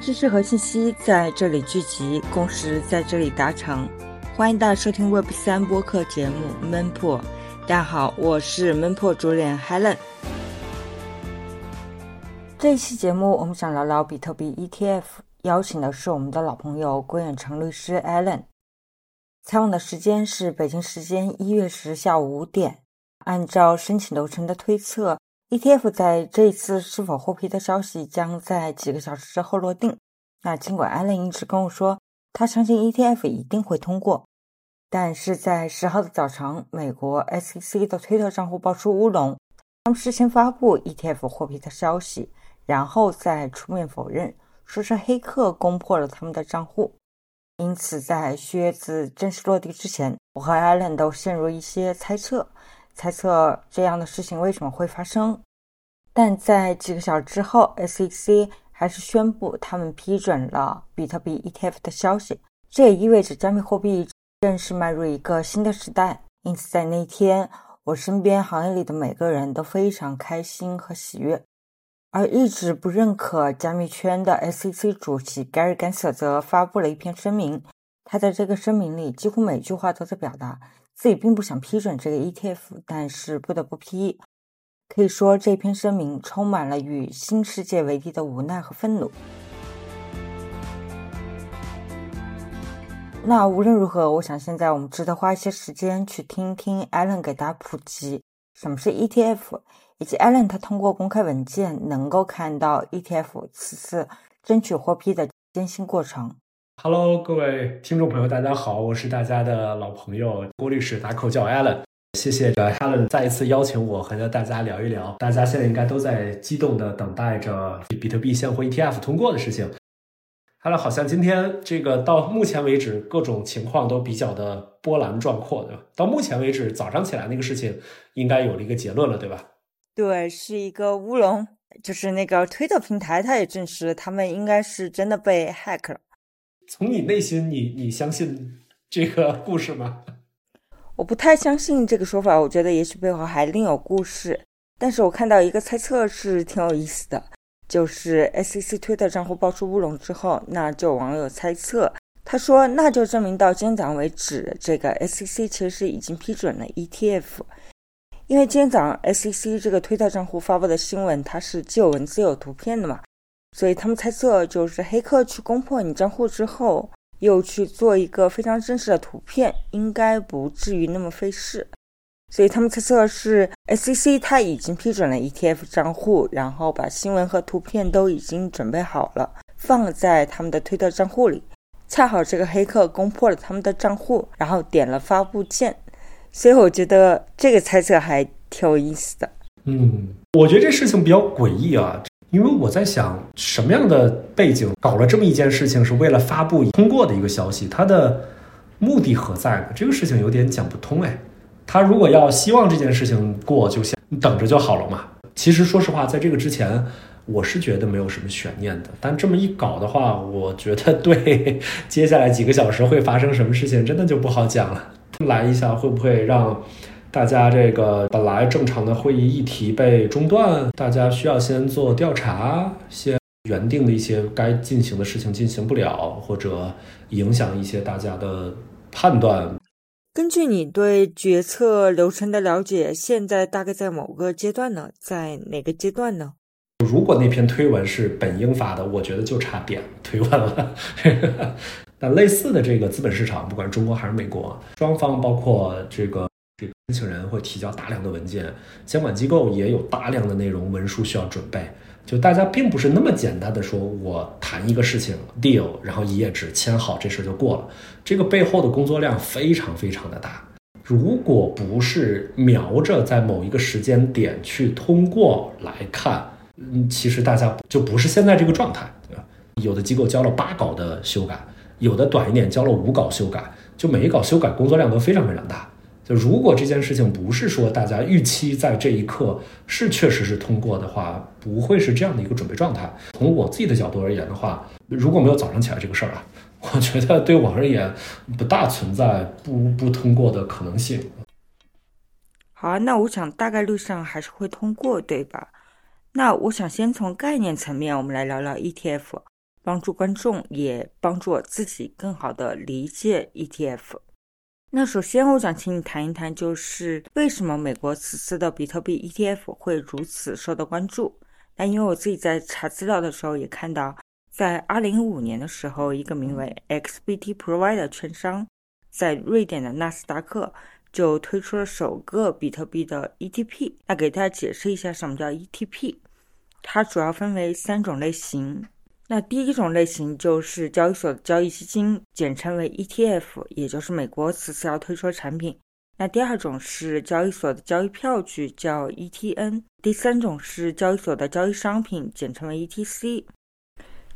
知识和信息在这里聚集，共识在这里达成。欢迎大家收听 Web 三播客节目《闷破》。大家好，我是闷破主理人 Helen。这一期节目，我们想聊聊比特币 ETF，邀请的是我们的老朋友郭远成律师 Alan。采访的时间是北京时间一月十下午五点。按照申请流程的推测。ETF 在这一次是否获批的消息将在几个小时之后落定。那尽管艾伦一直跟我说他相信 ETF 一定会通过，但是在十号的早晨，美国 SEC 的推特账户爆出乌龙，他们事先发布 ETF 获批的消息，然后再出面否认，说是黑客攻破了他们的账户。因此，在靴子正式落地之前，我和艾伦都陷入一些猜测。猜测这样的事情为什么会发生，但在几个小时之后，SEC 还是宣布他们批准了比特币 ETF 的消息。这也意味着加密货币正式迈入一个新的时代。因此，在那天，我身边行业里的每个人都非常开心和喜悦。而一直不认可加密圈的 SEC 主席 Gary Gensler 则发布了一篇声明。他在这个声明里几乎每句话都在表达。自己并不想批准这个 ETF，但是不得不批。可以说，这篇声明充满了与新世界为敌的无奈和愤怒。那无论如何，我想现在我们值得花一些时间去听听 Allen 给大家普及什么是 ETF，以及 Allen 他通过公开文件能够看到 ETF 此次争取获批的艰辛过程。Hello，各位听众朋友，大家好，我是大家的老朋友郭律师，打口叫 Alan。谢谢着 Alan 再一次邀请我和大家聊一聊，大家现在应该都在激动的等待着比特币现货 ETF 通过的事情。Alan 好像今天这个到目前为止各种情况都比较的波澜壮阔，对吧？到目前为止早上起来那个事情应该有了一个结论了，对吧？对，是一个乌龙，就是那个推特平台，它也证实了他们应该是真的被 hack 了。从你内心，你你相信这个故事吗？我不太相信这个说法，我觉得也许背后还另有故事。但是我看到一个猜测是挺有意思的，就是 SEC 推特账户爆出乌龙之后，那就网友猜测，他说那就证明到今天早上为止，这个 SEC 其实是已经批准了 ETF，因为今天早上 SEC 这个推特账户发布的新闻，它是既有文字又有图片的嘛。所以他们猜测，就是黑客去攻破你账户之后，又去做一个非常真实的图片，应该不至于那么费事。所以他们猜测是 SEC 他已经批准了 ETF 账户，然后把新闻和图片都已经准备好了，放在他们的推特账户里。恰好这个黑客攻破了他们的账户，然后点了发布键。所以我觉得这个猜测还挺有意思的。嗯，我觉得这事情比较诡异啊。因为我在想，什么样的背景搞了这么一件事情，是为了发布通过的一个消息，它的目的何在呢？这个事情有点讲不通哎。他如果要希望这件事情过，就想等着就好了嘛。其实说实话，在这个之前，我是觉得没有什么悬念的。但这么一搞的话，我觉得对接下来几个小时会发生什么事情，真的就不好讲了。来一下，会不会让？大家这个本来正常的会议议题被中断，大家需要先做调查，先原定的一些该进行的事情进行不了，或者影响一些大家的判断。根据你对决策流程的了解，现在大概在某个阶段呢？在哪个阶段呢？如果那篇推文是本应发的，我觉得就差点推文了。那类似的这个资本市场，不管中国还是美国，双方包括这个。申请人会提交大量的文件，监管机构也有大量的内容文书需要准备。就大家并不是那么简单的说，我谈一个事情 deal，然后一页纸签好，这事就过了。这个背后的工作量非常非常的大。如果不是瞄着在某一个时间点去通过来看，嗯，其实大家就不是现在这个状态，对吧？有的机构交了八稿的修改，有的短一点交了五稿修改，就每一稿修改工作量都非常非常大。如果这件事情不是说大家预期在这一刻是确实是通过的话，不会是这样的一个准备状态。从我自己的角度而言的话，如果没有早上起来这个事儿啊，我觉得对我而言不大存在不不通过的可能性。好啊，那我想大概率上还是会通过，对吧？那我想先从概念层面，我们来聊聊 ETF。帮助观众，也帮助我自己更好的理解 ETF。那首先，我想请你谈一谈，就是为什么美国此次的比特币 ETF 会如此受到关注？那因为我自己在查资料的时候也看到，在2015年的时候，一个名为 XBT Provider 券商在瑞典的纳斯达克就推出了首个比特币的 ETP。那给大家解释一下什么叫 ETP，它主要分为三种类型。那第一种类型就是交易所的交易基金，简称为 ETF，也就是美国此次要推出的产品。那第二种是交易所的交易票据，叫 ETN。第三种是交易所的交易商品，简称为 ETC。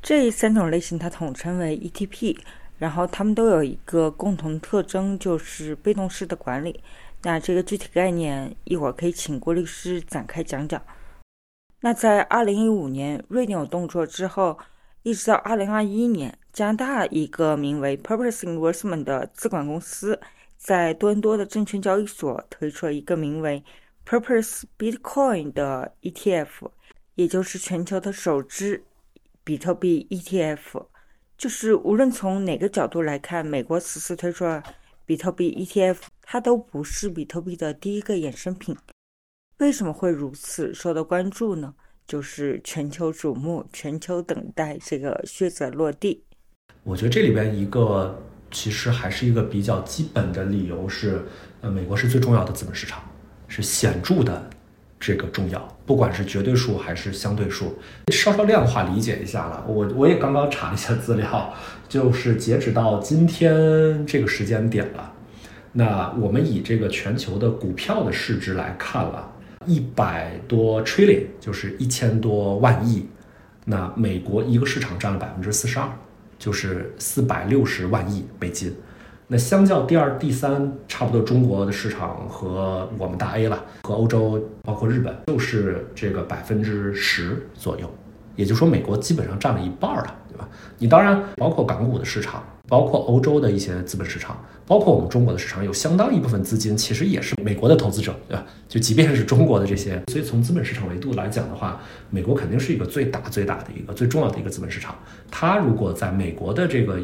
这三种类型它统称为 ETP，然后它们都有一个共同特征，就是被动式的管理。那这个具体概念一会儿可以请郭律师展开讲讲。那在二零一五年瑞典有动作之后。一直到二零二一年，加拿大一个名为 Purpose Investment 的资管公司在多伦多的证券交易所推出了一个名为 Purpose Bitcoin 的 ETF，也就是全球的首支比特币 ETF。就是无论从哪个角度来看，美国此次推出了比特币 ETF，它都不是比特币的第一个衍生品。为什么会如此受到关注呢？就是全球瞩目、全球等待这个靴子落地。我觉得这里边一个其实还是一个比较基本的理由是，呃，美国是最重要的资本市场，是显著的这个重要，不管是绝对数还是相对数。稍稍量化理解一下了，我我也刚刚查了一下资料，就是截止到今天这个时间点了，那我们以这个全球的股票的市值来看了。一百多 trillion 就是一千多万亿，那美国一个市场占了百分之四十二，就是四百六十万亿美金。那相较第二、第三，差不多中国的市场和我们大 A 了，和欧洲包括日本，就是这个百分之十左右。也就是说，美国基本上占了一半了，对吧？你当然包括港股的市场。包括欧洲的一些资本市场，包括我们中国的市场，有相当一部分资金其实也是美国的投资者，对吧？就即便是中国的这些，所以从资本市场维度来讲的话，美国肯定是一个最大最大的一个最重要的一个资本市场。它如果在美国的这个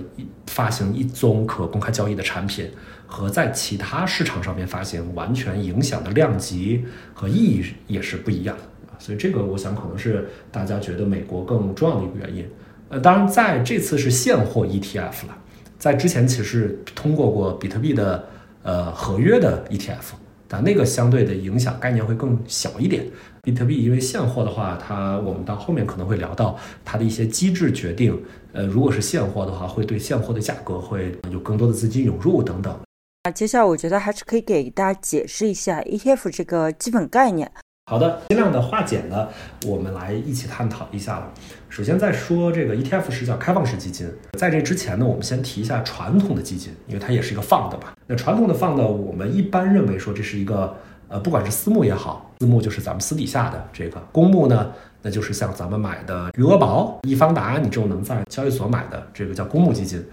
发行一宗可公开交易的产品，和在其他市场上面发行，完全影响的量级和意义也是不一样的。所以这个我想可能是大家觉得美国更重要的一个原因。呃，当然在这次是现货 ETF 了。在之前其实通过过比特币的呃合约的 ETF，但那个相对的影响概念会更小一点。比特币因为现货的话，它我们到后面可能会聊到它的一些机制决定，呃，如果是现货的话，会对现货的价格会有更多的资金涌入等等。那接下来我觉得还是可以给大家解释一下 ETF 这个基本概念。好的，尽量的化简了，我们来一起探讨一下了。首先在说这个 ETF 是叫开放式基金，在这之前呢，我们先提一下传统的基金，因为它也是一个放的吧。那传统的放的，我们一般认为说这是一个呃，不管是私募也好，私募就是咱们私底下的这个，公募呢，那就是像咱们买的余额宝、易方达，你这种能在交易所买的这个叫公募基金，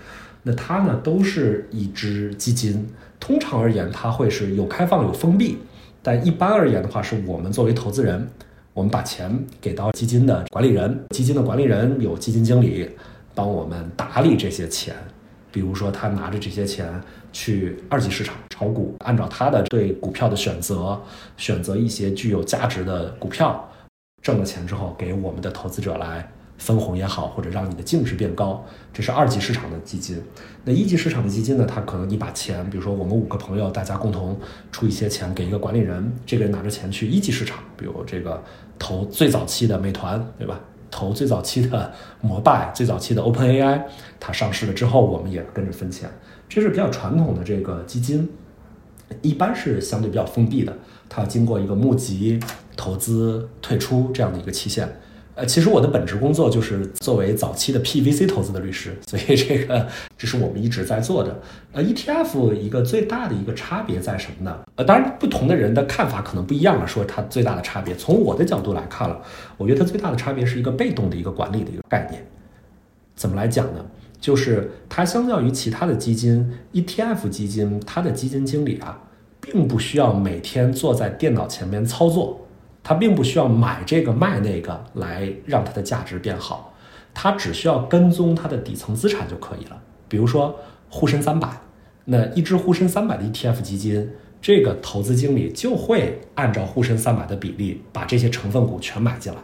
那它呢都是一支基金，通常而言它会是有开放有封闭。但一般而言的话，是我们作为投资人，我们把钱给到基金的管理人，基金的管理人有基金经理帮我们打理这些钱。比如说，他拿着这些钱去二级市场炒股，按照他的对股票的选择，选择一些具有价值的股票，挣了钱之后给我们的投资者来。分红也好，或者让你的净值变高，这是二级市场的基金。那一级市场的基金呢？它可能你把钱，比如说我们五个朋友，大家共同出一些钱给一个管理人，这个人拿着钱去一级市场，比如这个投最早期的美团，对吧？投最早期的摩拜，最早期的 OpenAI，它上市了之后，我们也跟着分钱。这是比较传统的这个基金，一般是相对比较封闭的，它要经过一个募集、投资、退出这样的一个期限。呃，其实我的本职工作就是作为早期的 PVC 投资的律师，所以这个这是我们一直在做的。呃，ETF 一个最大的一个差别在什么呢？呃，当然不同的人的看法可能不一样了。说它最大的差别，从我的角度来看了，我觉得它最大的差别是一个被动的一个管理的一个概念。怎么来讲呢？就是它相较于其他的基金，ETF 基金它的基金经理啊，并不需要每天坐在电脑前面操作。它并不需要买这个卖那个来让它的价值变好，它只需要跟踪它的底层资产就可以了。比如说沪深三百，那一只沪深三百的 ETF 基金，这个投资经理就会按照沪深三百的比例把这些成分股全买进来，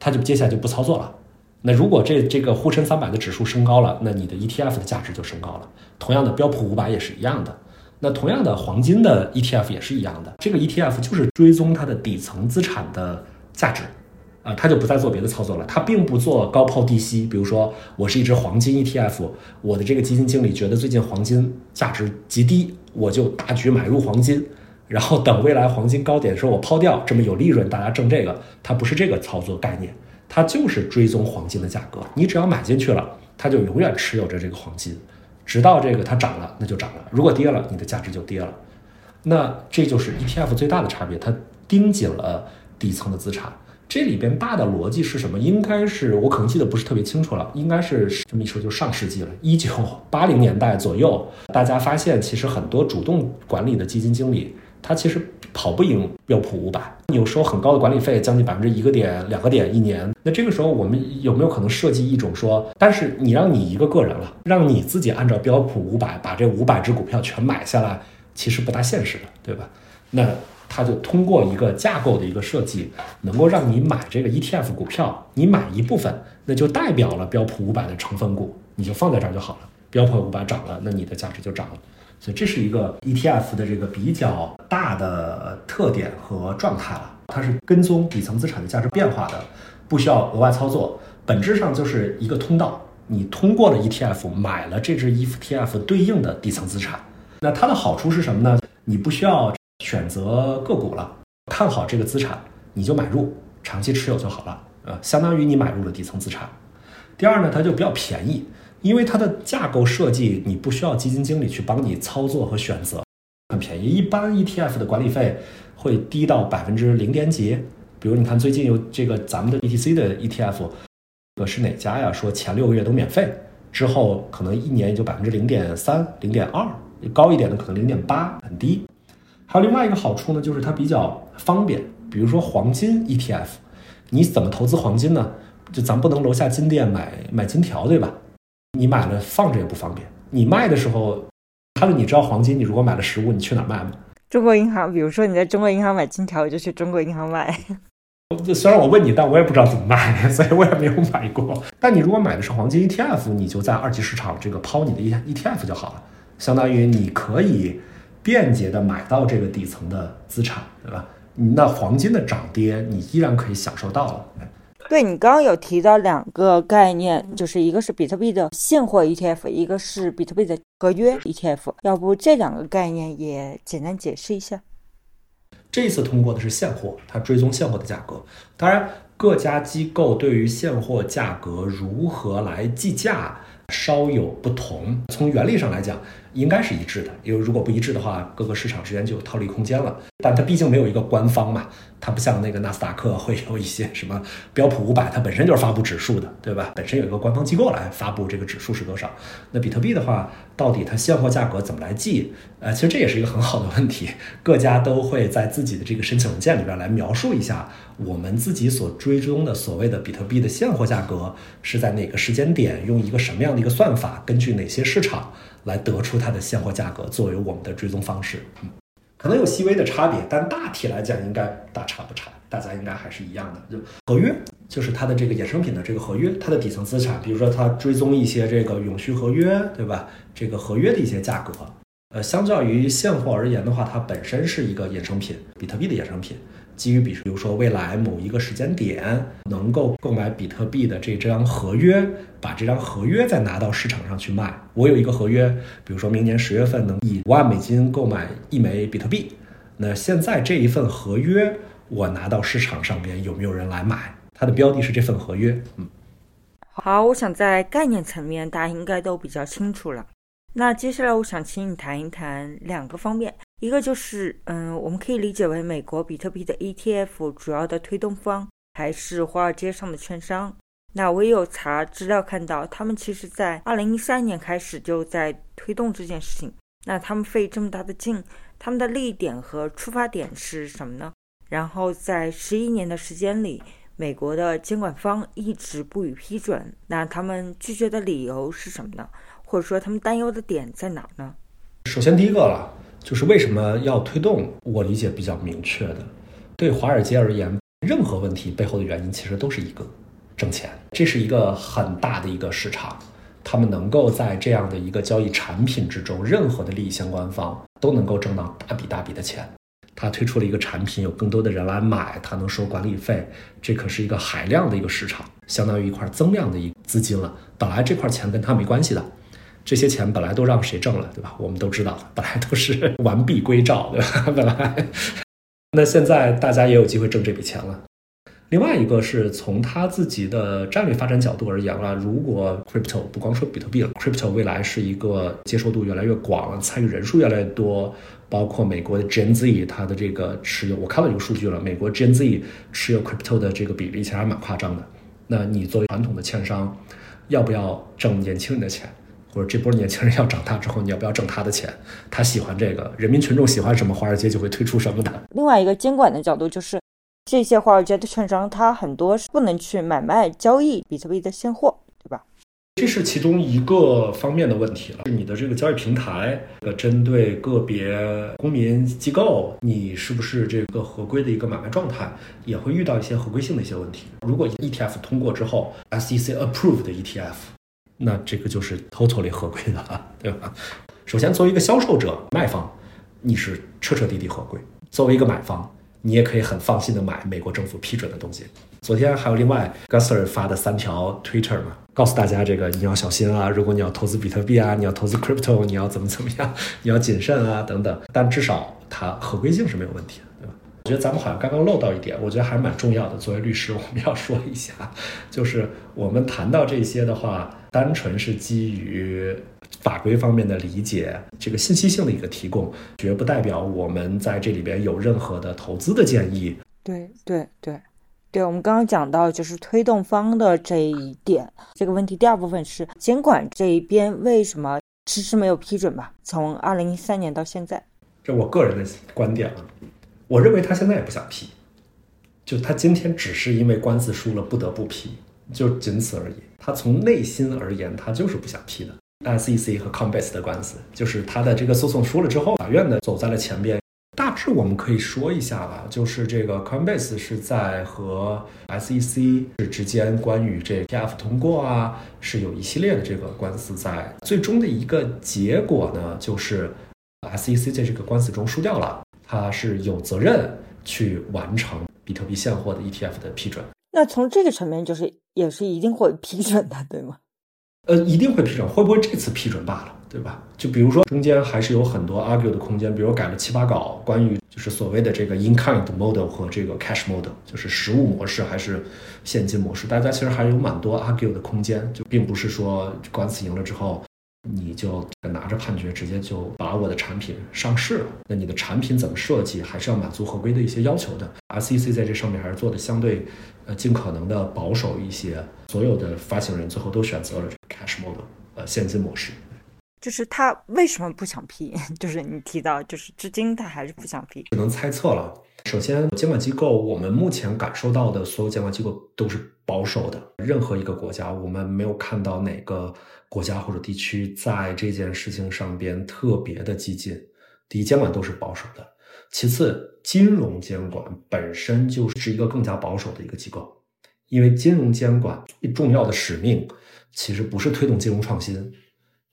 他就接下来就不操作了。那如果这这个沪深三百的指数升高了，那你的 ETF 的价值就升高了。同样的，标普五百也是一样的。那同样的，黄金的 ETF 也是一样的。这个 ETF 就是追踪它的底层资产的价值，啊，它就不再做别的操作了。它并不做高抛低吸。比如说，我是一只黄金 ETF，我的这个基金经理觉得最近黄金价值极低，我就大举买入黄金，然后等未来黄金高点的时候我抛掉，这么有利润，大家挣这个。它不是这个操作概念。它就是追踪黄金的价格，你只要买进去了，它就永远持有着这个黄金，直到这个它涨了，那就涨了；如果跌了，你的价值就跌了。那这就是 ETF 最大的差别，它盯紧了底层的资产。这里边大的逻辑是什么？应该是我可能记得不是特别清楚了，应该是这么一说就上世纪了，一九八零年代左右，大家发现其实很多主动管理的基金经理，他其实。跑不赢标普五百，有时候很高的管理费，将近百分之一个点、两个点一年。那这个时候，我们有没有可能设计一种说，但是你让你一个个人了，让你自己按照标普五百把这五百只股票全买下来，其实不大现实的，对吧？那他就通过一个架构的一个设计，能够让你买这个 ETF 股票，你买一部分，那就代表了标普五百的成分股，你就放在这儿就好了。标普五百涨了，那你的价值就涨了。所以这是一个 ETF 的这个比较大的特点和状态了，它是跟踪底层资产的价值变化的，不需要额外操作，本质上就是一个通道。你通过了 ETF 买了这只 ETF 对应的底层资产，那它的好处是什么呢？你不需要选择个股了，看好这个资产你就买入，长期持有就好了，呃，相当于你买入了底层资产。第二呢，它就比较便宜。因为它的架构设计，你不需要基金经理去帮你操作和选择，很便宜。一般 ETF 的管理费会低到百分之零点几。比如你看最近有这个咱们的 BTC 的 ETF，呃是哪家呀？说前六个月都免费，之后可能一年也就百分之零点三、零点二，高一点的可能零点八，很低。还有另外一个好处呢，就是它比较方便。比如说黄金 ETF，你怎么投资黄金呢？就咱不能楼下金店买买金条，对吧？你买了放着也不方便。你卖的时候，他说你知道黄金，你如果买了实物，你去哪卖吗？中国银行，比如说你在中国银行买金条，我就去中国银行买。虽然我问你，但我也不知道怎么卖，所以我也没有买过。但你如果买的是黄金 ETF，你就在二级市场这个抛你的 E ETF 就好了，相当于你可以便捷的买到这个底层的资产，对吧？那黄金的涨跌，你依然可以享受到了。对你刚刚有提到两个概念，就是一个是比特币的现货 ETF，一个是比特币的合约 ETF。要不这两个概念也简单解释一下？这一次通过的是现货，它追踪现货的价格。当然，各家机构对于现货价格如何来计价稍有不同。从原理上来讲，应该是一致的，因为如果不一致的话，各个市场之间就有套利空间了。但它毕竟没有一个官方嘛。它不像那个纳斯达克会有一些什么标普五百，它本身就是发布指数的，对吧？本身有一个官方机构来发布这个指数是多少。那比特币的话，到底它现货价格怎么来计？呃，其实这也是一个很好的问题。各家都会在自己的这个申请文件里边来描述一下，我们自己所追踪的所谓的比特币的现货价格是在哪个时间点，用一个什么样的一个算法，根据哪些市场来得出它的现货价格，作为我们的追踪方式。嗯。可能有细微的差别，但大体来讲应该大差不差，大家应该还是一样的。就合约就是它的这个衍生品的这个合约，它的底层资产，比如说它追踪一些这个永续合约，对吧？这个合约的一些价格，呃，相较于现货而言的话，它本身是一个衍生品，比特币的衍生品。基于比比如说未来某一个时间点能够购买比特币的这张合约，把这张合约再拿到市场上去卖。我有一个合约，比如说明年十月份能以五万美金购买一枚比特币，那现在这一份合约我拿到市场上边有没有人来买？它的标的是这份合约。嗯，好，我想在概念层面大家应该都比较清楚了。那接下来我想请你谈一谈两个方面。一个就是，嗯，我们可以理解为美国比特币的 ETF 主要的推动方还是华尔街上的券商。那我也有查资料看到，他们其实在二零一三年开始就在推动这件事情。那他们费这么大的劲，他们的利益点和出发点是什么呢？然后在十一年的时间里，美国的监管方一直不予批准，那他们拒绝的理由是什么呢？或者说他们担忧的点在哪呢？首先，第一个了，就是为什么要推动？我理解比较明确的，对华尔街而言，任何问题背后的原因其实都是一个挣钱，这是一个很大的一个市场。他们能够在这样的一个交易产品之中，任何的利益相关方都能够挣到大笔大笔的钱。他推出了一个产品，有更多的人来买，他能收管理费，这可是一个海量的一个市场，相当于一块增量的一资金了。本来这块钱跟他没关系的，这些钱本来都让谁挣了，对吧？我们都知道，本来都是完璧归赵，对吧？本来，那现在大家也有机会挣这笔钱了。另外一个是从他自己的战略发展角度而言了，如果 crypto 不光说比特币了，crypto 未来是一个接受度越来越广，参与人数越来越多，包括美国的 Gen Z 它的这个持有，我看到一个数据了，美国 Gen Z 持有 crypto 的这个比例其实还蛮夸张的。那你作为传统的券商，要不要挣年轻人的钱？或者这波年轻人要长大之后，你要不要挣他的钱？他喜欢这个，人民群众喜欢什么，华尔街就会推出什么的。另外一个监管的角度就是。这些华尔街的券商，它很多是不能去买卖交易比特币的现货，对吧？这是其中一个方面的问题了。你的这个交易平台，呃，针对个别公民机构，你是不是这个合规的一个买卖状态，也会遇到一些合规性的一些问题。如果 ETF 通过之后，SEC approved 的 ETF，那这个就是 totally 合规的了，对吧？首先，作为一个销售者、卖方，你是彻彻底底合规；作为一个买方，你也可以很放心的买美国政府批准的东西。昨天还有另外 Gusler 发的三条 Twitter 嘛，告诉大家这个你要小心啊，如果你要投资比特币啊，你要投资 crypto，你要怎么怎么样，你要谨慎啊等等。但至少它合规性是没有问题的，对吧？我觉得咱们好像刚刚漏到一点，我觉得还蛮重要的。作为律师，我们要说一下，就是我们谈到这些的话，单纯是基于。法规方面的理解，这个信息性的一个提供，绝不代表我们在这里边有任何的投资的建议。对对对，对，我们刚刚讲到就是推动方的这一点，这个问题第二部分是监管这一边为什么迟迟没有批准吧？从二零一三年到现在，这我个人的观点啊，我认为他现在也不想批，就他今天只是因为官司输了不得不批，就仅此而已。他从内心而言，他就是不想批的。SEC 和 Coinbase 的官司，就是他的这个诉讼输了之后，法院呢走在了前边。大致我们可以说一下吧，就是这个 Coinbase 是在和 SEC 是之间关于这 TF 通过啊，是有一系列的这个官司在。最终的一个结果呢，就是 SEC 在这个官司中输掉了，它是有责任去完成比特币现货的 ETF 的批准。那从这个层面，就是也是一定会批准的，对吗？呃，一定会批准，会不会这次批准罢了，对吧？就比如说中间还是有很多 argue 的空间，比如改了七八稿，关于就是所谓的这个 in kind model 和这个 cash model，就是实物模式还是现金模式，大家其实还有蛮多 argue 的空间，就并不是说官司赢了之后。你就拿着判决直接就把我的产品上市了？那你的产品怎么设计，还是要满足合规的一些要求的。SEC 在这上面还是做的相对，呃，尽可能的保守一些。所有的发行人最后都选择了这个 cash model，呃，现金模式。就是他为什么不想批？就是你提到，就是至今他还是不想批。只能猜测了。首先，监管机构，我们目前感受到的所有监管机构都是保守的。任何一个国家，我们没有看到哪个。国家或者地区在这件事情上边特别的激进。第一，监管都是保守的；其次，金融监管本身就是一个更加保守的一个机构，因为金融监管最重要的使命其实不是推动金融创新，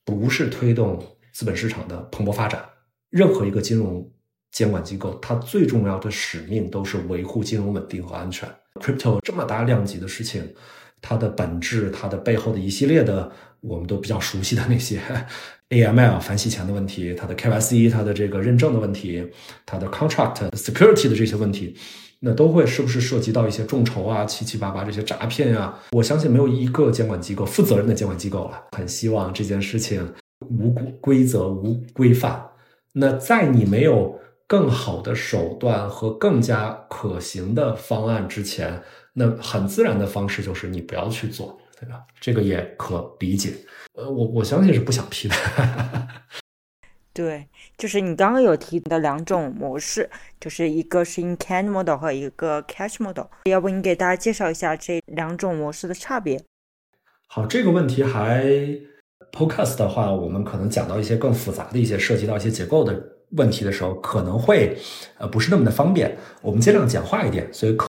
不是推动资本市场的蓬勃发展。任何一个金融监管机构，它最重要的使命都是维护金融稳定和安全。Crypto 这么大量级的事情，它的本质，它的背后的一系列的。我们都比较熟悉的那些 AML 反洗钱的问题，它的 KYC 它的这个认证的问题，它的 contract security 的这些问题，那都会是不是涉及到一些众筹啊、七七八八这些诈骗呀？我相信没有一个监管机构负责任的监管机构了，很希望这件事情无规则无规范。那在你没有更好的手段和更加可行的方案之前，那很自然的方式就是你不要去做。对吧？这个也可理解。呃，我我相信是不想批的。对，就是你刚刚有提的两种模式，就是一个是 Incand model 和一个 cash model。要不你给大家介绍一下这两种模式的差别？好，这个问题还 podcast 的话，我们可能讲到一些更复杂的一些涉及到一些结构的问题的时候，可能会呃不是那么的方便。我们尽量简化一点，所以可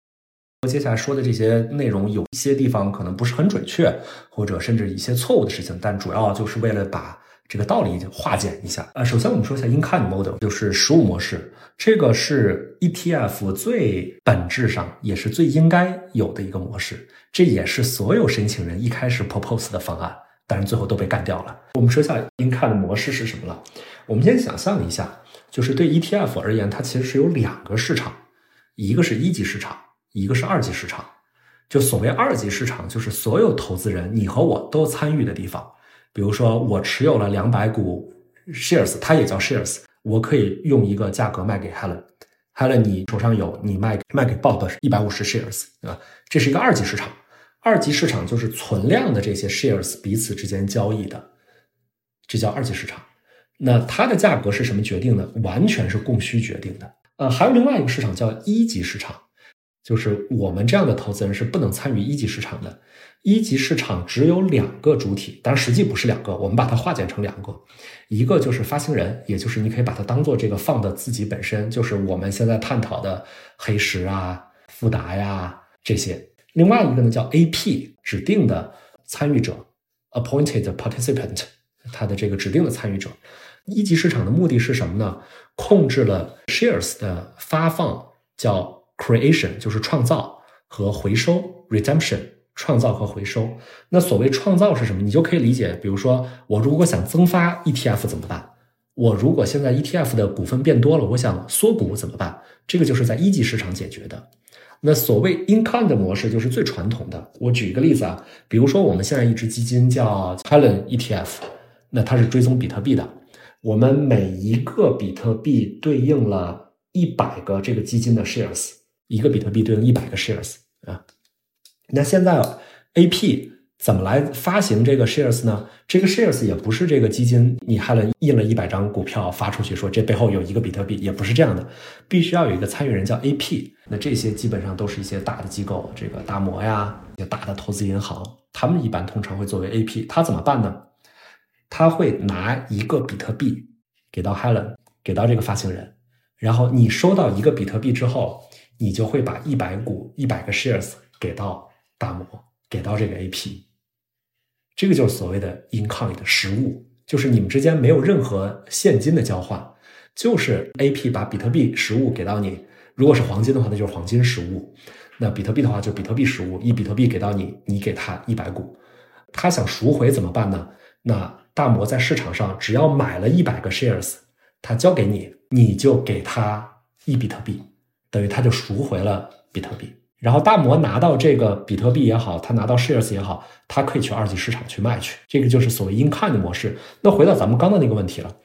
接下来说的这些内容有一些地方可能不是很准确，或者甚至一些错误的事情，但主要就是为了把。这个道理化简一下呃，首先我们说一下 in kind model，就是实物模式，这个是 ETF 最本质上也是最应该有的一个模式，这也是所有申请人一开始 propose 的方案，但是最后都被干掉了。我们说一下 in kind 的模式是什么了？我们先想象一下，就是对 ETF 而言，它其实是有两个市场，一个是一级市场，一个是二级市场。就所谓二级市场，就是所有投资人，你和我都参与的地方。比如说，我持有了两百股 shares，它也叫 shares，我可以用一个价格卖给 Helen，Helen，你手上有，你卖卖给 Bob 一百五十 shares，对吧？这是一个二级市场，二级市场就是存量的这些 shares 彼此之间交易的，这叫二级市场。那它的价格是什么决定的？完全是供需决定的。呃，还有另外一个市场叫一级市场，就是我们这样的投资人是不能参与一级市场的。一级市场只有两个主体，当然实际不是两个，我们把它化简成两个，一个就是发行人，也就是你可以把它当做这个放的自己本身，就是我们现在探讨的黑石啊、富达呀这些。另外一个呢叫 AP 指定的参与者，appointed participant，它的这个指定的参与者。一级市场的目的是什么呢？控制了 shares 的发放，叫 creation，就是创造和回收 redemption。创造和回收，那所谓创造是什么？你就可以理解，比如说我如果想增发 ETF 怎么办？我如果现在 ETF 的股份变多了，我想缩股怎么办？这个就是在一级市场解决的。那所谓 in kind 的模式就是最传统的。我举一个例子啊，比如说我们现在一只基金叫 Helen ETF，那它是追踪比特币的，我们每一个比特币对应了一百个这个基金的 shares，一个比特币对应一百个 shares 啊。那现在，AP 怎么来发行这个 shares 呢？这个 shares 也不是这个基金你害了印了一百张股票发出去，说这背后有一个比特币，也不是这样的，必须要有一个参与人叫 AP。那这些基本上都是一些大的机构，这个大摩呀，一些大的投资银行，他们一般通常会作为 AP。他怎么办呢？他会拿一个比特币给到 Helen，给到这个发行人，然后你收到一个比特币之后，你就会把一百股一百个 shares 给到。大摩给到这个 AP，这个就是所谓的 in kind 的实物，就是你们之间没有任何现金的交换，就是 AP 把比特币实物给到你。如果是黄金的话，那就是黄金实物；那比特币的话，就比特币实物。一比特币给到你，你给他一百股，他想赎回怎么办呢？那大摩在市场上只要买了一百个 shares，他交给你，你就给他一比特币，等于他就赎回了比特币。然后大摩拿到这个比特币也好，他拿到 shares 也好，他可以去二级市场去卖去，这个就是所谓 in kind 的模式。那回到咱们刚刚那个问题了，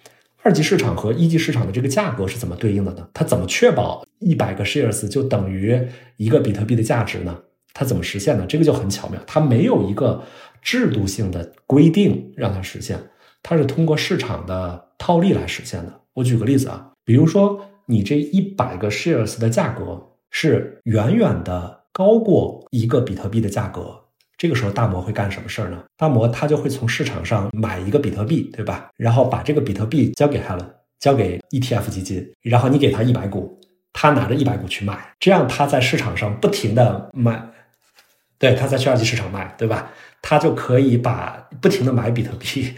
二级市场和一级市场的这个价格是怎么对应的呢？它怎么确保一百个 shares 就等于一个比特币的价值呢？它怎么实现呢？这个就很巧妙，它没有一个制度性的规定让它实现，它是通过市场的套利来实现的。我举个例子啊，比如说你这一百个 shares 的价格。是远远的高过一个比特币的价格，这个时候大摩会干什么事儿呢？大摩他就会从市场上买一个比特币，对吧？然后把这个比特币交给 Helen，交给 ETF 基金，然后你给他一百股，他拿着一百股去卖，这样他在市场上不停的买，对，他在去二级市场卖，对吧？他就可以把不停的买比特币，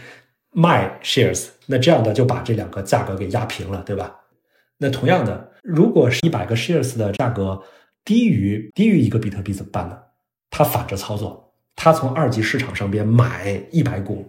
卖 shares，那这样的就把这两个价格给压平了，对吧？那同样的。如果是一百个 shares 的价格低于低于一个比特币怎么办呢？他反着操作，他从二级市场上边买一百股，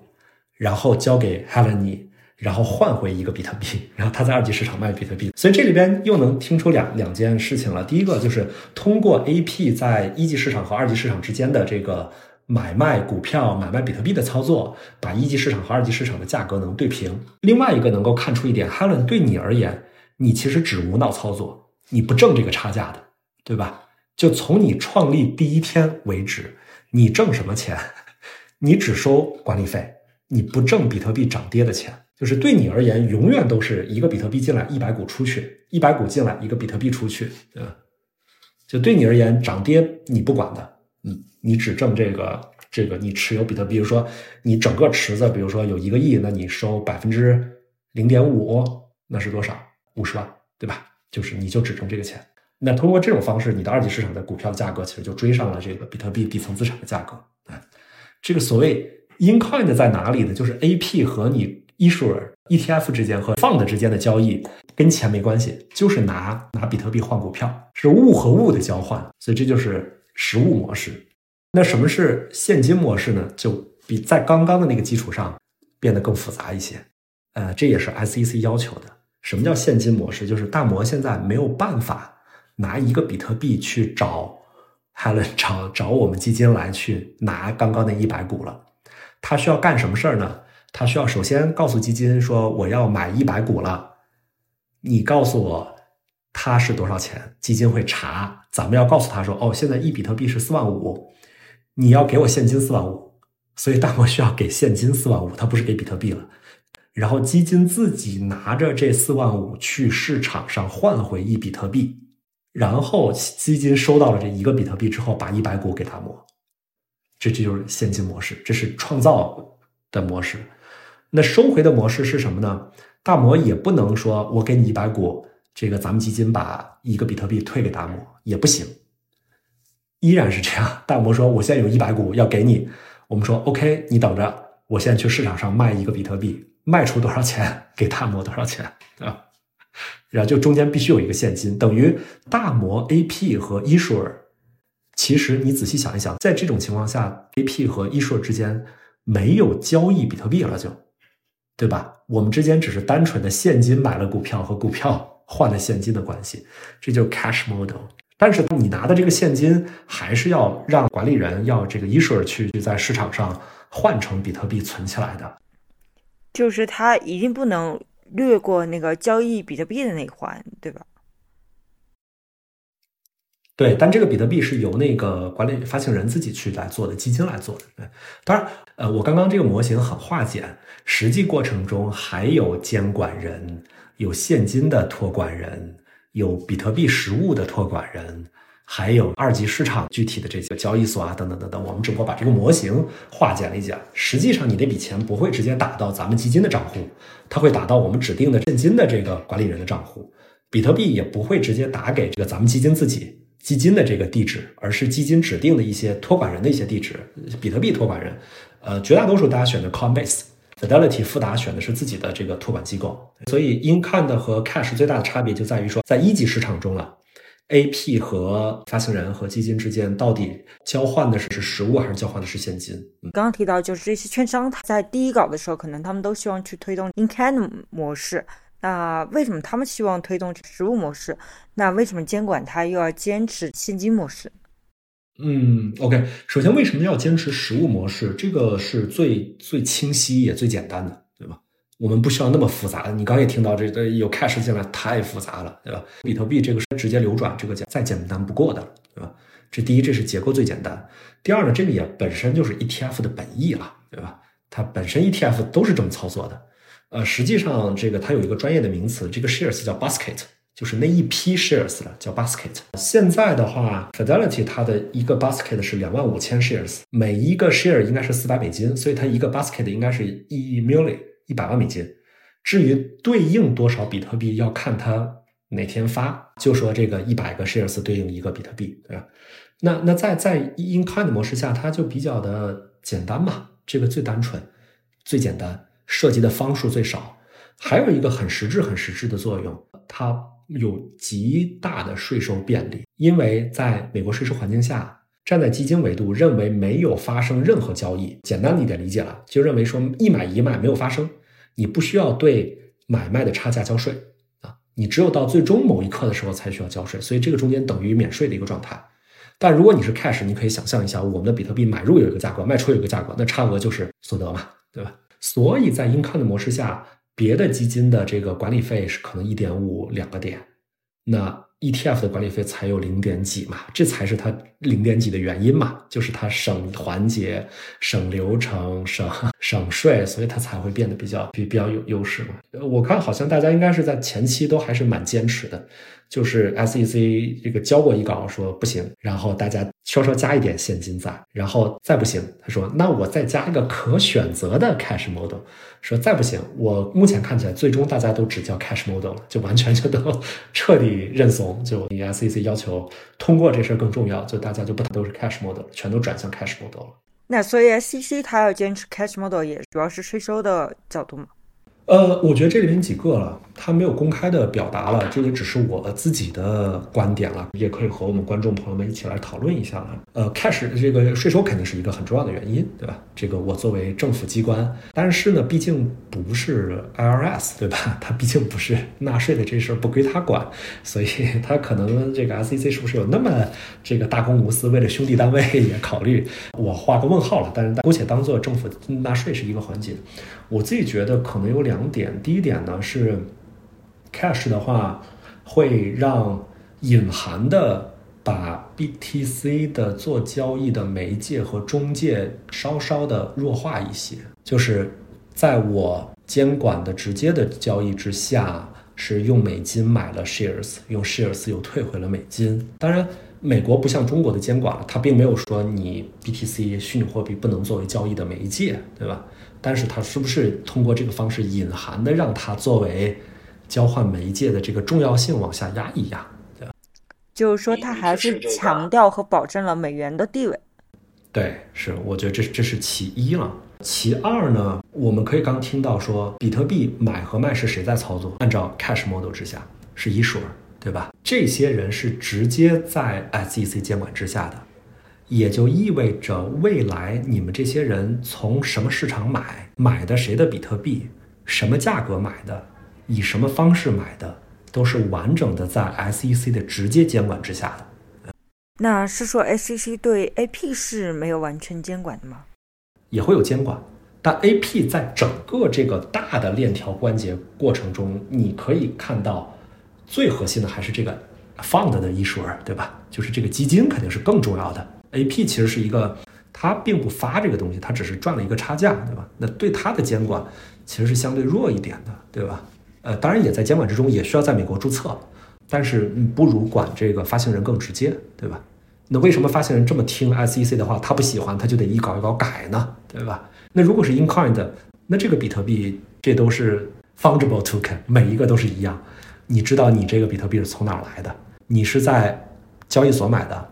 然后交给 Helen，然后换回一个比特币，然后他在二级市场卖比特币。所以这里边又能听出两两件事情了。第一个就是通过 AP 在一级市场和二级市场之间的这个买卖股票、买卖比特币的操作，把一级市场和二级市场的价格能对平。另外一个能够看出一点，Helen 对你而言。你其实只无脑操作，你不挣这个差价的，对吧？就从你创立第一天为止，你挣什么钱？你只收管理费，你不挣比特币涨跌的钱。就是对你而言，永远都是一个比特币进来，一百股出去，一百股进来，一个比特币出去，对吧？就对你而言，涨跌你不管的，你只挣这个这个你持有比特币，比如说你整个池子，比如说有一个亿，那你收百分之零点五，那是多少？五十万，对吧？就是你就只挣这个钱。那通过这种方式，你的二级市场的股票价格其实就追上了这个比特币底层资产的价格。哎，这个所谓 incoin 在哪里呢？就是 AP 和你 issuer ETF 之间和 fund 之间的交易跟钱没关系，就是拿拿比特币换股票，是物和物的交换，所以这就是实物模式。那什么是现金模式呢？就比在刚刚的那个基础上变得更复杂一些。呃，这也是 SEC 要求的。什么叫现金模式？就是大摩现在没有办法。拿一个比特币去找 Helen 找找我们基金来去拿刚刚那一百股了，他需要干什么事儿呢？他需要首先告诉基金说我要买一百股了，你告诉我它是多少钱，基金会查。咱们要告诉他说哦，现在一比特币是四万五，你要给我现金四万五，所以大摩需要给现金四万五，他不是给比特币了。然后基金自己拿着这四万五去市场上换回一比特币。然后基金收到了这一个比特币之后，把一百股给大摩，这这就是现金模式，这是创造的模式。那收回的模式是什么呢？大摩也不能说我给你一百股，这个咱们基金把一个比特币退给大摩也不行，依然是这样。大摩说我现在有一百股要给你，我们说 OK，你等着，我现在去市场上卖一个比特币，卖出多少钱给大摩多少钱啊？然后就中间必须有一个现金，等于大摩 AP 和 Issue。其实你仔细想一想，在这种情况下，AP 和 Issue 之间没有交易比特币了，就对吧？我们之间只是单纯的现金买了股票和股票换了现金的关系，这就是 cash model。但是你拿的这个现金还是要让管理人要这个 issuer 去在市场上换成比特币存起来的，就是他一定不能。略过那个交易比特币的那一环，对吧？对，但这个比特币是由那个管理发行人自己去来做的，基金来做的。对，当然，呃，我刚刚这个模型很化简，实际过程中还有监管人，有现金的托管人，有比特币实物的托管人。还有二级市场具体的这些交易所啊，等等等等，我们只不过把这个模型化简了一下。实际上，你那笔钱不会直接打到咱们基金的账户，它会打到我们指定的现金的这个管理人的账户。比特币也不会直接打给这个咱们基金自己基金的这个地址，而是基金指定的一些托管人的一些地址。比特币托管人，呃，绝大多数大家选的 Coinbase、Fidelity、富达选的是自己的这个托管机构。所以，In-kind 和 Cash 最大的差别就在于说，在一级市场中了。A.P 和发行人和基金之间到底交换的是是实物还是交换的是现金？刚刚提到就是这些券商，在第一稿的时候，可能他们都希望去推动 In-kind 模式。那为什么他们希望推动实物模式？那为什么监管它又要坚持现金模式？嗯，OK，首先为什么要坚持实物模式？这个是最最清晰也最简单的，对吧？我们不需要那么复杂的，你刚也听到这个有 cash 进来太复杂了，对吧？比特币这个是直接流转，这个简再简单不过的，对吧？这第一，这是结构最简单。第二呢，这个也本身就是 ETF 的本意了，对吧？它本身 ETF 都是这么操作的。呃，实际上这个它有一个专业的名词，这个 shares 叫 basket，就是那一批 shares 的叫 basket。现在的话，Fidelity 它的一个 basket 是两万五千 shares，每一个 share 应该是四百美金，所以它一个 basket 应该是一 million。一百万美金，至于对应多少比特币，要看它哪天发。就说这个一百个 shares 对应一个比特币，对吧？那那在在 in kind 模式下，它就比较的简单嘛，这个最单纯、最简单，涉及的方数最少，还有一个很实质、很实质的作用，它有极大的税收便利，因为在美国税收环境下。站在基金维度，认为没有发生任何交易，简单的一点理解了，就认为说一买一卖没有发生，你不需要对买卖的差价交税啊，你只有到最终某一刻的时候才需要交税，所以这个中间等于免税的一个状态。但如果你是 cash，你可以想象一下，我们的比特币买入有一个价格，卖出有一个价格，那差额就是所得嘛，对吧？所以在英康的模式下，别的基金的这个管理费是可能一点五两个点，那 ETF 的管理费才有零点几嘛，这才是它零点几的原因嘛，就是它省环节、省流程、省 省税，所以它才会变得比较比比较有优势嘛。我看好像大家应该是在前期都还是蛮坚持的。就是 SEC 这个交过一稿说不行，然后大家稍稍加一点现金在，然后再不行，他说那我再加一个可选择的 cash model，说再不行，我目前看起来最终大家都只叫 cash model 了，就完全就都彻底认怂，就你 SEC 要求通过这事儿更重要，就大家就不都是 cash model，全都转向 cash model 了。那所以 SEC 它要坚持 cash model 也主要是税收的角度嘛？呃，我觉得这里面几个了，他没有公开的表达了，这个只是我自己的观点了，也可以和我们观众朋友们一起来讨论一下了。呃，cash 这个税收肯定是一个很重要的原因，对吧？这个我作为政府机关，但是呢，毕竟不是 IRS，对吧？他毕竟不是纳税的这事儿不归他管，所以 他可能这个 SEC 是不是有那么这个大公无私，为了兄弟单位 也考虑？我画个问号了，但是姑且当做政府纳税是一个环节。我自己觉得可能有两点，第一点呢是，cash 的话会让隐含的把 BTC 的做交易的媒介和中介稍稍的弱化一些，就是在我监管的直接的交易之下，是用美金买了 shares，用 shares 又退回了美金。当然，美国不像中国的监管，它并没有说你 BTC 虚拟货币不能作为交易的媒介，对吧？但是它是不是通过这个方式隐含的让它作为交换媒介的这个重要性往下压一压？对吧？就是说，它还是强调和保证了美元的地位。对，是，我觉得这这是其一了。其二呢，我们可以刚听到说，比特币买和卖是谁在操作？按照 cash model 之下，是 issuer，对吧？这些人是直接在 SEC 监管之下的。也就意味着，未来你们这些人从什么市场买，买的谁的比特币，什么价格买的，以什么方式买的，都是完整的在 SEC 的直接监管之下的。那是说 SEC 对 AP 是没有完全监管的吗？也会有监管，但 AP 在整个这个大的链条关节过程中，你可以看到，最核心的还是这个 fund 的 issuer，对吧？就是这个基金肯定是更重要的。A P 其实是一个，它并不发这个东西，它只是赚了一个差价，对吧？那对它的监管其实是相对弱一点的，对吧？呃，当然也在监管之中，也需要在美国注册，但是不如管这个发行人更直接，对吧？那为什么发行人这么听 S E C 的话？他不喜欢，他就得一稿一稿改呢，对吧？那如果是 In Kind，那这个比特币这都是 Fungible Token，每一个都是一样，你知道你这个比特币是从哪来的？你是在交易所买的？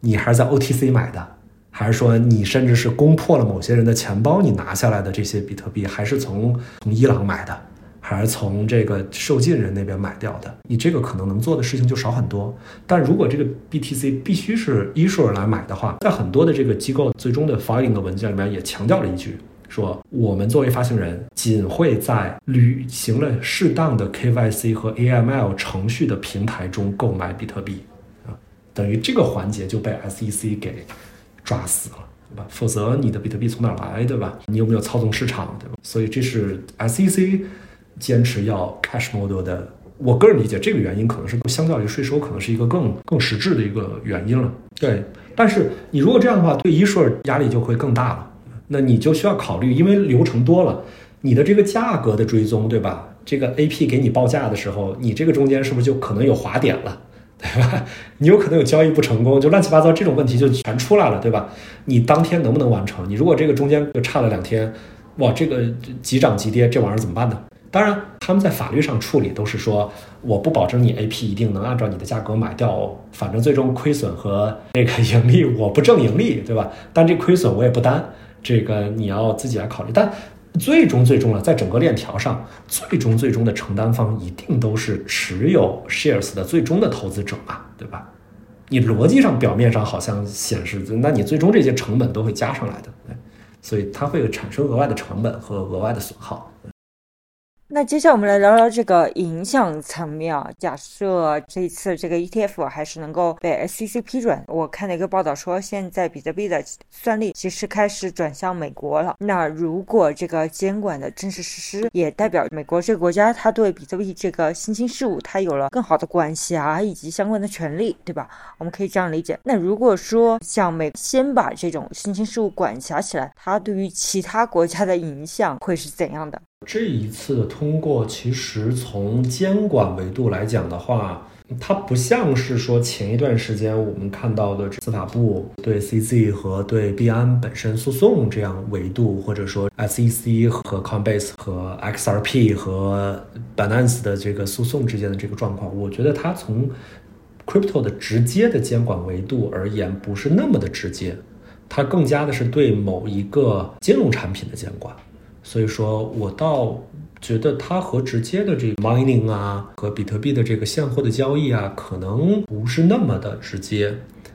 你还是在 OTC 买的，还是说你甚至是攻破了某些人的钱包，你拿下来的这些比特币，还是从从伊朗买的，还是从这个受禁人那边买掉的？你这个可能能做的事情就少很多。但如果这个 BTC 必须是 issuer 来买的话，在很多的这个机构最终的 filing 的文件里面也强调了一句，说我们作为发行人，仅会在履行了适当的 KYC 和 AML 程序的平台中购买比特币。等于这个环节就被 SEC 给抓死了，对吧？否则你的比特币从哪来，对吧？你有没有操纵市场，对吧？所以这是 SEC 坚持要 cash model 的。我个人理解，这个原因可能是相较于税收，可能是一个更更实质的一个原因了。对，但是你如果这样的话，对 issuer 压力就会更大了。那你就需要考虑，因为流程多了，你的这个价格的追踪，对吧？这个 AP 给你报价的时候，你这个中间是不是就可能有滑点了？对吧？你有可能有交易不成功，就乱七八糟这种问题就全出来了，对吧？你当天能不能完成？你如果这个中间就差了两天，哇，这个急涨急跌，这玩意儿怎么办呢？当然，他们在法律上处理都是说，我不保证你 AP 一定能按照你的价格买掉，反正最终亏损和那个盈利我不挣盈利，对吧？但这亏损我也不担，这个你要自己来考虑。但最终，最终了，在整个链条上，最终最终的承担方一定都是持有 shares 的最终的投资者嘛，对吧？你逻辑上表面上好像显示，那你最终这些成本都会加上来的，对，所以它会产生额外的成本和额外的损耗。那接下来我们来聊聊这个影响层面啊。假设这一次这个 ETF 还是能够被 SEC 批准，我看了一个报道说，现在比特币的算力其实开始转向美国了。那如果这个监管的正式实施，也代表美国这个国家它对比特币这个新兴事物，它有了更好的管辖以及相关的权利，对吧？我们可以这样理解。那如果说像美先把这种新兴事物管辖起来，它对于其他国家的影响会是怎样的？这一次的通过，其实从监管维度来讲的话，它不像是说前一段时间我们看到的司法部对 CZ 和对币安本身诉讼这样维度，或者说 SEC 和 Coinbase 和 XRP 和 Binance 的这个诉讼之间的这个状况，我觉得它从 crypto 的直接的监管维度而言，不是那么的直接，它更加的是对某一个金融产品的监管。所以说我倒觉得它和直接的这个 mining 啊，和比特币的这个现货的交易啊，可能不是那么的直接，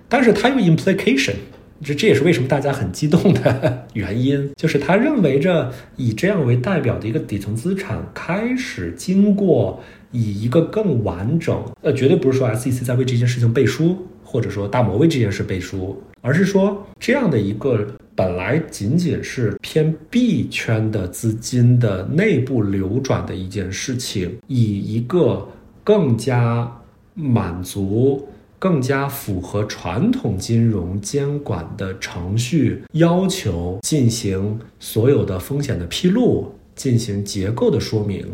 但是它有 implication，这这也是为什么大家很激动的原因，就是他认为着以这样为代表的一个底层资产开始经过以一个更完整，呃，绝对不是说 SEC 在为这件事情背书。或者说大摩为这件事背书，而是说这样的一个本来仅仅是偏币圈的资金的内部流转的一件事情，以一个更加满足、更加符合传统金融监管的程序要求进行所有的风险的披露，进行结构的说明，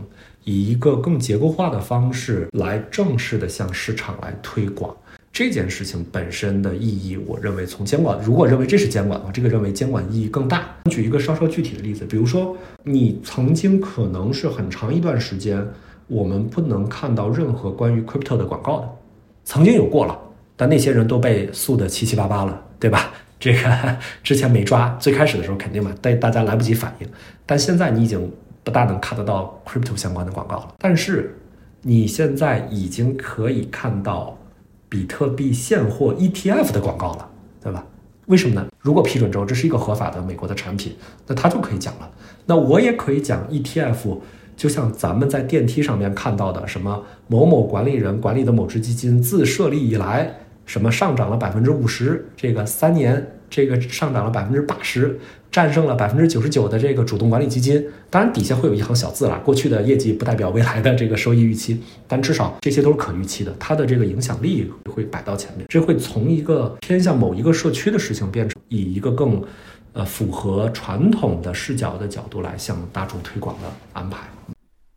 以一个更结构化的方式来正式的向市场来推广。这件事情本身的意义，我认为从监管，如果认为这是监管的话，这个认为监管意义更大。举一个稍稍具体的例子，比如说你曾经可能是很长一段时间，我们不能看到任何关于 crypto 的广告的，曾经有过了，但那些人都被诉得七七八八了，对吧？这个之前没抓，最开始的时候肯定嘛，但大家来不及反应。但现在你已经不大能看得到 crypto 相关的广告了，但是你现在已经可以看到。比特币现货 ETF 的广告了，对吧？为什么呢？如果批准之后，这是一个合法的美国的产品，那它就可以讲了。那我也可以讲 ETF，就像咱们在电梯上面看到的，什么某某管理人管理的某只基金自设立以来，什么上涨了百分之五十，这个三年。这个上涨了百分之八十，战胜了百分之九十九的这个主动管理基金。当然底下会有一行小字了，过去的业绩不代表未来的这个收益预期，但至少这些都是可预期的。它的这个影响力会摆到前面，这会从一个偏向某一个社区的事情，变成以一个更，呃符合传统的视角的角度来向大众推广的安排。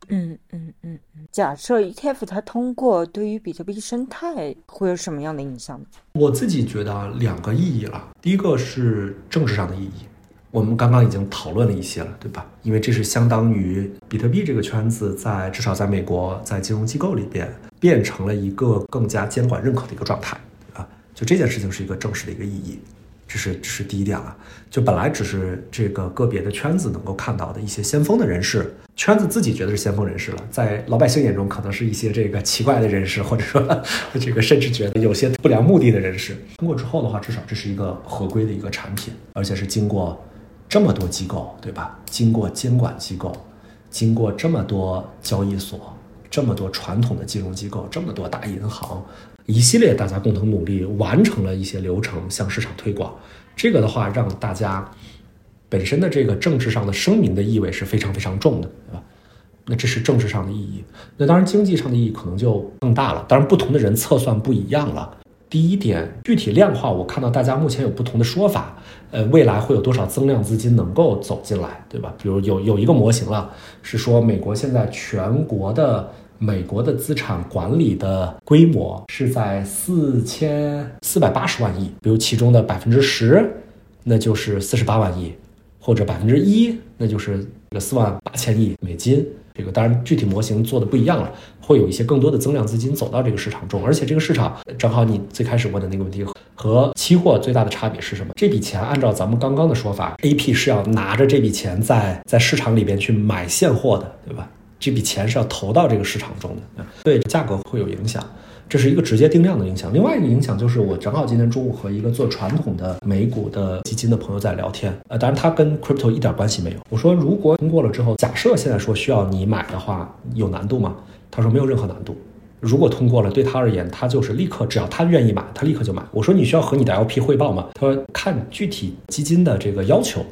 嗯嗯嗯嗯，假设 ETF 它通过，对于比特币生态会有什么样的影响呢？我自己觉得两个意义了，第一个是政治上的意义，我们刚刚已经讨论了一些了，对吧？因为这是相当于比特币这个圈子在至少在美国在金融机构里边变成了一个更加监管认可的一个状态啊，就这件事情是一个正式的一个意义。这是这是第一点了，就本来只是这个个别的圈子能够看到的一些先锋的人士，圈子自己觉得是先锋人士了，在老百姓眼中可能是一些这个奇怪的人士，或者说 这个甚至觉得有些不良目的的人士。通过之后的话，至少这是一个合规的一个产品，而且是经过这么多机构，对吧？经过监管机构，经过这么多交易所，这么多传统的金融机构，这么多大银行。一系列大家共同努力完成了一些流程，向市场推广。这个的话，让大家本身的这个政治上的声明的意味是非常非常重的，对吧？那这是政治上的意义。那当然，经济上的意义可能就更大了。当然，不同的人测算不一样了。第一点，具体量化，我看到大家目前有不同的说法。呃，未来会有多少增量资金能够走进来，对吧？比如有有一个模型了，是说美国现在全国的。美国的资产管理的规模是在四千四百八十万亿，比如其中的百分之十，那就是四十八万亿，或者百分之一，那就是四万八千亿美金。这个当然具体模型做的不一样了，会有一些更多的增量资金走到这个市场中，而且这个市场正好你最开始问的那个问题和期货最大的差别是什么？这笔钱按照咱们刚刚的说法，A P 是要拿着这笔钱在在市场里边去买现货的，对吧？这笔钱是要投到这个市场中的，对价格会有影响。这是一个直接定量的影响。另外一个影响就是，我正好今天中午和一个做传统的美股的基金的朋友在聊天，呃，当然他跟 crypto 一点关系没有。我说，如果通过了之后，假设现在说需要你买的话，有难度吗？他说没有任何难度。如果通过了，对他而言，他就是立刻，只要他愿意买，他立刻就买。我说你需要和你的 LP 汇报吗？他说看具体基金的这个要求。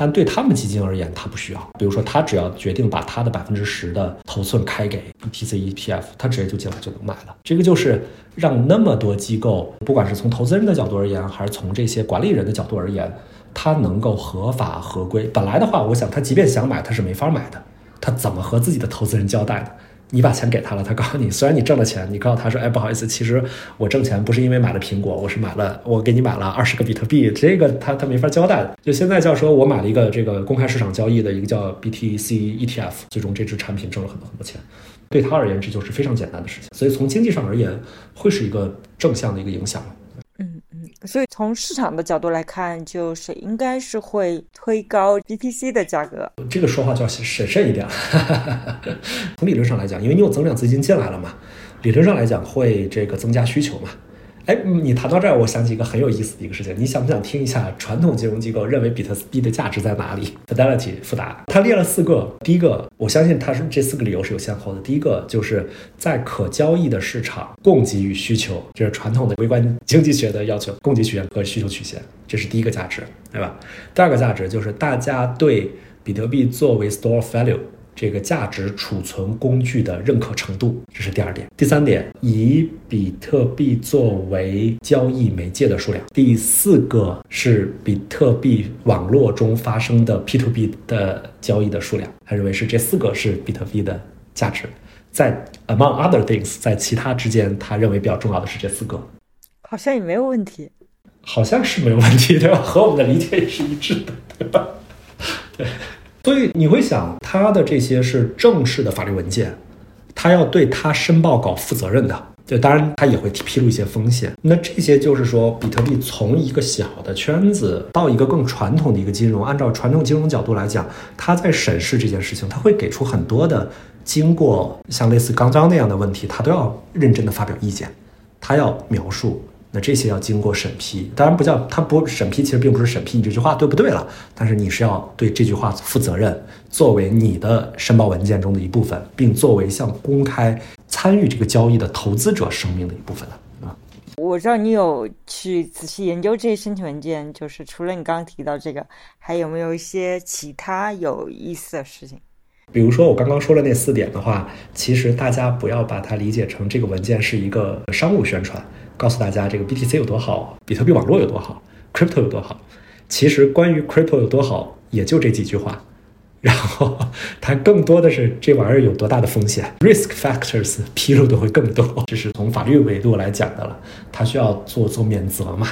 但对他们基金而言，他不需要。比如说，他只要决定把他的百分之十的头寸开给 BTC ETF，他直接就进来就能买了。这个就是让那么多机构，不管是从投资人的角度而言，还是从这些管理人的角度而言，他能够合法合规。本来的话，我想他即便想买，他是没法买的。他怎么和自己的投资人交代的？你把钱给他了，他告诉你，虽然你挣了钱，你告诉他说，哎，不好意思，其实我挣钱不是因为买了苹果，我是买了，我给你买了二十个比特币，这个他他没法交代。就现在叫说我买了一个这个公开市场交易的一个叫 BTC ETF，最终这支产品挣了很多很多钱，对他而言这就是非常简单的事情，所以从经济上而言会是一个正向的一个影响。所以从市场的角度来看，就谁应该是会推高 BTC 的价格。这个说话就要审慎一点。从理论上来讲，因为你有增量资金进来了嘛，理论上来讲会这个增加需求嘛。哎，你谈到这儿，我想起一个很有意思的一个事情。你想不想听一下传统金融机构认为比特币的价值在哪里？Fidelity 富达，他列了四个。第一个，我相信他是这四个理由是有先后的。第一个就是在可交易的市场，供给与需求，这是传统的微观经济学的要求，供给曲线和需求曲线，这是第一个价值，对吧？第二个价值就是大家对比特币作为 store value。这个价值储存工具的认可程度，这是第二点。第三点，以比特币作为交易媒介的数量。第四个是比特币网络中发生的 P to B 的交易的数量。他认为是这四个是比特币的价值。在 among other things，在其他之间，他认为比较重要的是这四个。好像也没有问题。好像是没有问题，对吧？和我们的理解也是一致的，对吧？对。所以你会想，他的这些是正式的法律文件，他要对他申报稿负责任的。就当然他也会披露一些风险。那这些就是说，比特币从一个小的圈子到一个更传统的一个金融，按照传统金融角度来讲，他在审视这件事情，他会给出很多的经过像类似刚刚那样的问题，他都要认真的发表意见，他要描述。那这些要经过审批，当然不叫他不审批，其实并不是审批你这句话对不对了，但是你是要对这句话负责任，作为你的申报文件中的一部分，并作为向公开参与这个交易的投资者声明的一部分的啊。我知道你有去仔细研究这些申请文件，就是除了你刚刚提到这个，还有没有一些其他有意思的事情？比如说我刚刚说的那四点的话，其实大家不要把它理解成这个文件是一个商务宣传。告诉大家这个 BTC 有多好，比特币网络有多好，Crypto 有多好。其实关于 Crypto 有多好，也就这几句话。然后它更多的是这玩意儿有多大的风险，risk factors 披露的会更多。这是从法律维度来讲的了。它需要做做免责嘛，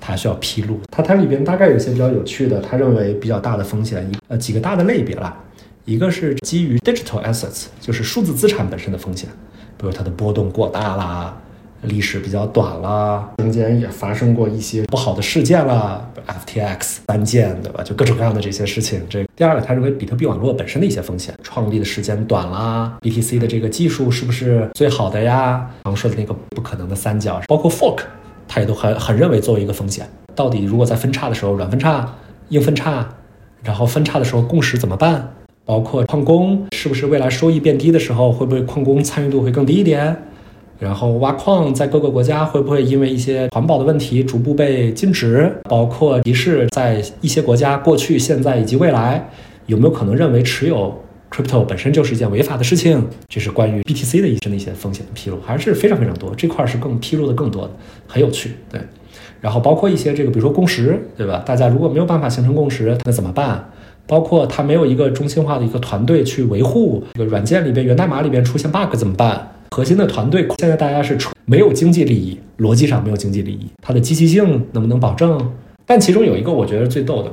它需要披露。它它里边大概有些比较有趣的，他认为比较大的风险，呃几个大的类别啦。一个是基于 digital assets，就是数字资产本身的风险，比如它的波动过大啦。历史比较短了，中间也发生过一些不好的事件了，FTX 三件，对吧？就各种各样的这些事情。这第二个，他认为比特币网络本身的一些风险，创立的时间短啦，BTC 的这个技术是不是最好的呀？常说的那个不可能的三角，包括 fork，他也都很很认为作为一个风险。到底如果在分叉的时候，软分叉、硬分叉，然后分叉的时候共识怎么办？包括矿工是不是未来收益变低的时候，会不会矿工参与度会更低一点？然后挖矿在各个国家会不会因为一些环保的问题逐步被禁止？包括提示在一些国家过去、现在以及未来有没有可能认为持有 crypto 本身就是一件违法的事情？这是关于 BTC 的一些那些风险的披露，还是非常非常多。这块是更披露的更多的，很有趣。对，然后包括一些这个，比如说共识，对吧？大家如果没有办法形成共识，那怎么办？包括它没有一个中心化的一个团队去维护这个软件里边源代码里边出现 bug 怎么办？核心的团队现在大家是没有经济利益，逻辑上没有经济利益，它的积极性能不能保证？但其中有一个我觉得最逗的，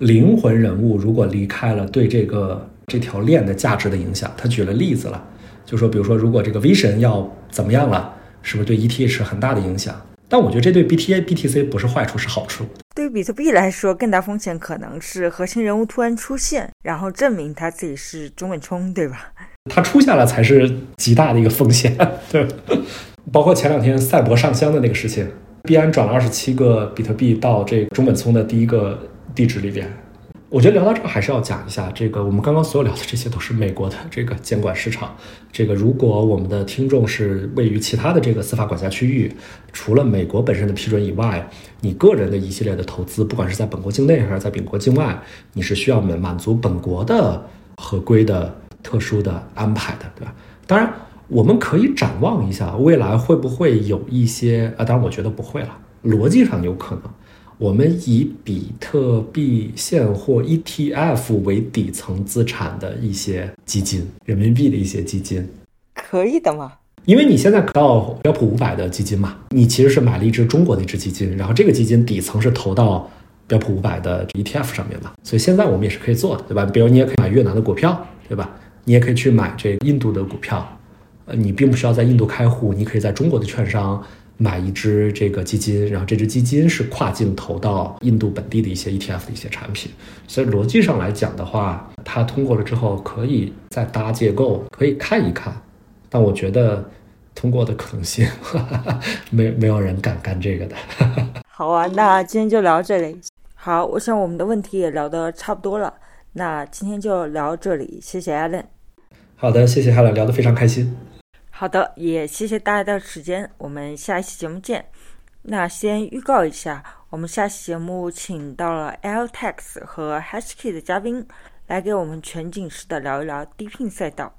灵魂人物如果离开了，对这个这条链的价值的影响，他举了例子了，就说比如说如果这个 V 神要怎么样了，是不是对 ETH 很大的影响？但我觉得这对 BTA、BTC 不是坏处，是好处。对于比特币来说，更大风险可能是核心人物突然出现，然后证明他自己是中本聪，对吧？它出现了才是极大的一个风险，对。包括前两天赛博上香的那个事情，币安转了二十七个比特币到这个中本聪的第一个地址里边。我觉得聊到这儿还是要讲一下，这个我们刚刚所有聊的这些都是美国的这个监管市场。这个如果我们的听众是位于其他的这个司法管辖区域，除了美国本身的批准以外，你个人的一系列的投资，不管是在本国境内还是在本国境外，你是需要满满足本国的合规的特殊的安排的，对吧？当然，我们可以展望一下未来会不会有一些啊？当然，我觉得不会了，逻辑上有可能。我们以比特币现货 ETF 为底层资产的一些基金，人民币的一些基金，可以的嘛？因为你现在到标普五百的基金嘛，你其实是买了一只中国的一只基金，然后这个基金底层是投到标普五百的 ETF 上面嘛，所以现在我们也是可以做的，对吧？比如你也可以买越南的股票，对吧？你也可以去买这印度的股票，呃，你并不需要在印度开户，你可以在中国的券商。买一只这个基金，然后这只基金是跨境投到印度本地的一些 ETF 的一些产品，所以逻辑上来讲的话，它通过了之后可以再搭结构，可以看一看。但我觉得通过的可能性，没没有人敢干这个的。好啊，那今天就聊到这里。好，我想我们的问题也聊得差不多了，那今天就聊这里，谢谢 Allen。好的，谢谢哈了聊得非常开心。好的，也谢谢大家的时间，我们下一期节目见。那先预告一下，我们下期节目请到了 LTX 和 HashKey 的嘉宾，来给我们全景式的聊一聊低聘赛道。